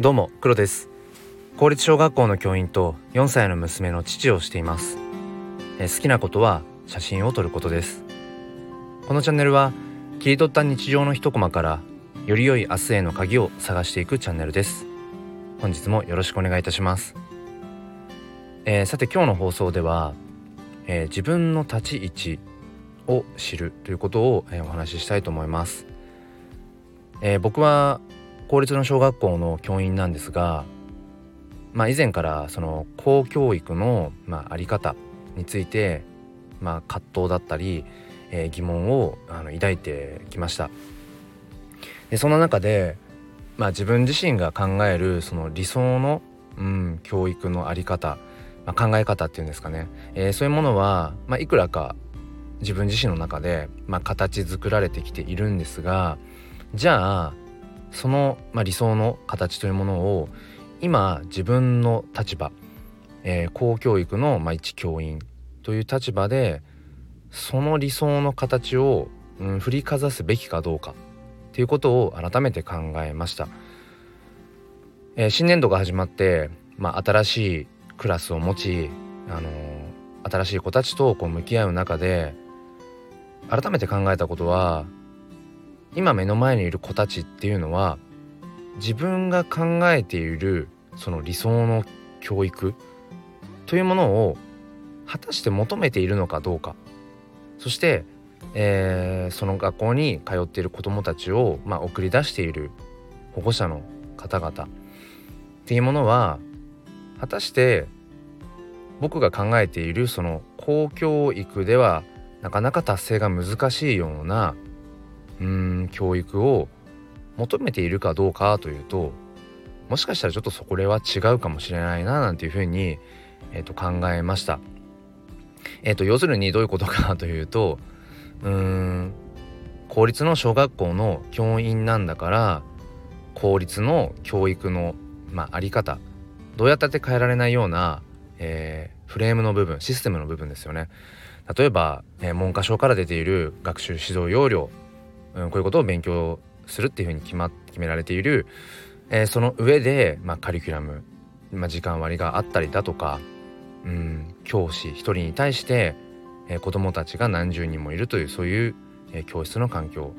どうも黒です。公立小学校の教員と4歳の娘の父をしています。え好きなことは写真を撮ることです。このチャンネルは切り取った日常の一コマからより良い明日への鍵を探していくチャンネルです。本日もよろしくお願いいたします、えー、さて今日の放送では、えー、自分の立ち位置を知るということを、えー、お話ししたいと思います、え僕は公立の小学校の教員なんですが、まあ、以前からその公教育の、まあ、り方について、まあ、葛藤だったり、えー、疑問をあの抱いてきました。でその中で、まあ、自分自身が考えるその理想の、うん、教育のあり方、まあ、考え方っていうんですかね、えー、そういうものは、まあ、いくらか自分自身の中で、まあ、形作られてきているんですがじゃあその、まあ、理想の形というものを今自分の立場、えー、公教育の、まあ、一教員という立場でその理想の形を、うん、振りかざすべきかどうかっていうことを改めて考えました、えー、新年度が始まって、まあ、新しいクラスを持ち、あのー、新しい子たちとこう向き合う中で改めて考えたことは今目の前にいる子たちっていうのは自分が考えているその理想の教育というものを果たして求めているのかどうか。そして、えー、その学校に通っている子どもたちを、まあ、送り出している保護者の方々。っていうものは果たして僕が考えているその公教育ではなかなか達成が難しいようなうん教育を求めているかどうかというともしかしたらちょっとそこれは違うかもしれないななんていうふうに、えー、と考えました。えー、と要するにどういうことかというとうん公立の小学校の教員なんだから公立の教育の、まあ、あり方どうやったって変えられないような、えー、フレームの部分システムの部分ですよね。例えば、えー、文科省から出ている学習指導要領うん、こういうことを勉強するっていうふうに決,、ま、決められている、えー、その上で、まあ、カリキュラム、まあ、時間割があったりだとか、うん、教師一人に対して、えー、子どもたちが何十人もいるというそういう、えー、教室の環境。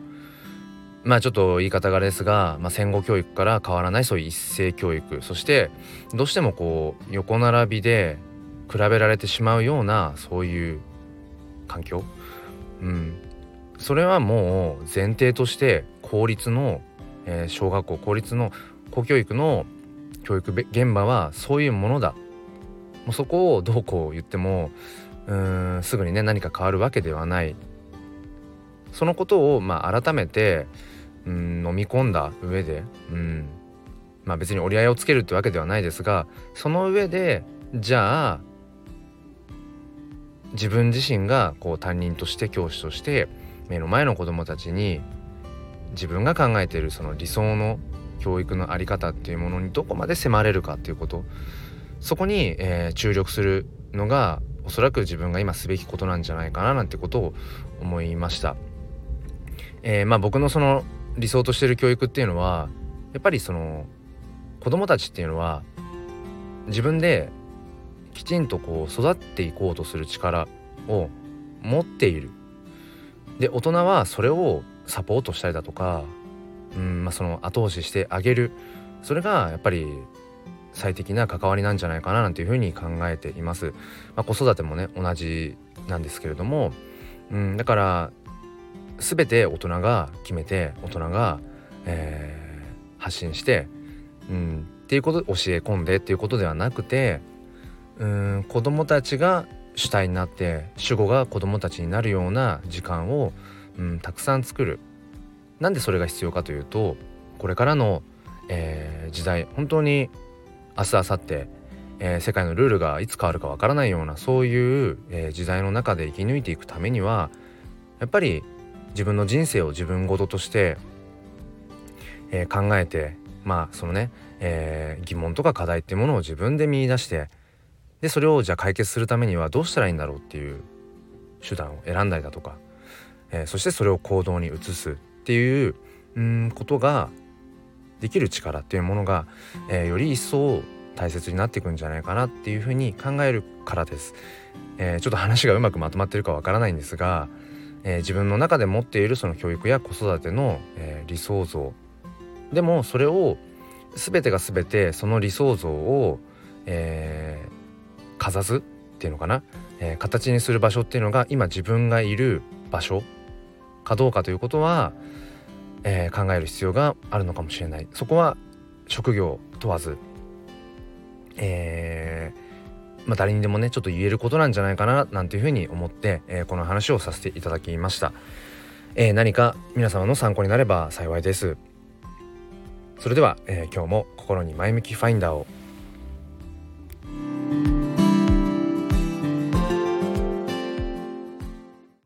まあちょっと言い方がですが、まあ、戦後教育から変わらないそういう一斉教育。そしてどうしてもこう横並びで比べられてしまうようなそういう環境、うん、それはもう前提として公立の、えー、小学校公立の公教育の教育現場はそういうものだ。もうそこをどうこう言ってもうんすぐにね何か変わるわけではない。そのことをまあ改めてうん飲み込んだ上でうんまあ別に折り合いをつけるってわけではないですがその上でじゃあ自分自身がこう担任として教師として目の前の子どもたちに自分が考えているその理想の教育の在り方っていうものにどこまで迫れるかっていうことそこに、えー、注力するのがおそらく自分が今すべきことなんじゃないかななんてことを思いました。えー、まあ僕のその理想としてる教育っていうのはやっぱりその子供たちっていうのは自分できちんとこう育っていこうとする力を持っているで大人はそれをサポートしたりだとか、うんまあ、その後押ししてあげるそれがやっぱり最適な関わりなんじゃないかななんていうふうに考えています。まあ、子育てもね同じなんですけれども、うん、だから全て大人が決めて大人が、えー、発信して、うん、っていうこと教え込んでっていうことではなくてうん子供たちが主体になって主語が子どもたちになるような時間を、うん、たくさん作る。なんでそれが必要かというとこれからの、えー、時代本当に明日明後日、えー、世界のルールがいつ変わるかわからないようなそういう、えー、時代の中で生き抜いていくためにはやっぱり自分の人生を自分事として、えー、考えてまあそのね、えー、疑問とか課題っていうものを自分で見いだしてでそれをじゃあ解決するためにはどうしたらいいんだろうっていう手段を選んだりだとか、えー、そしてそれを行動に移すっていううんことができる力っていうものが、えー、より一層大切になっていくんじゃないかなっていうふうに考えるからです。えー、ちょっと話がうまくまとまってるかわからないんですが、えー、自分の中で持っているその教育や子育ての、えー、理想像でもそれを全てが全てその理想像を、えー、かざすっていうのかな、えー、形にする場所っていうのが今自分がいる場所。かどうかということは、えー、考える必要があるのかもしれない。そこは職業問わず、えー、まあ、誰にでもねちょっと言えることなんじゃないかななんていうふうに思って、えー、この話をさせていただきました、え何か皆様の参考になれば幸いです。それでは、え今日も心に前向きファインダーを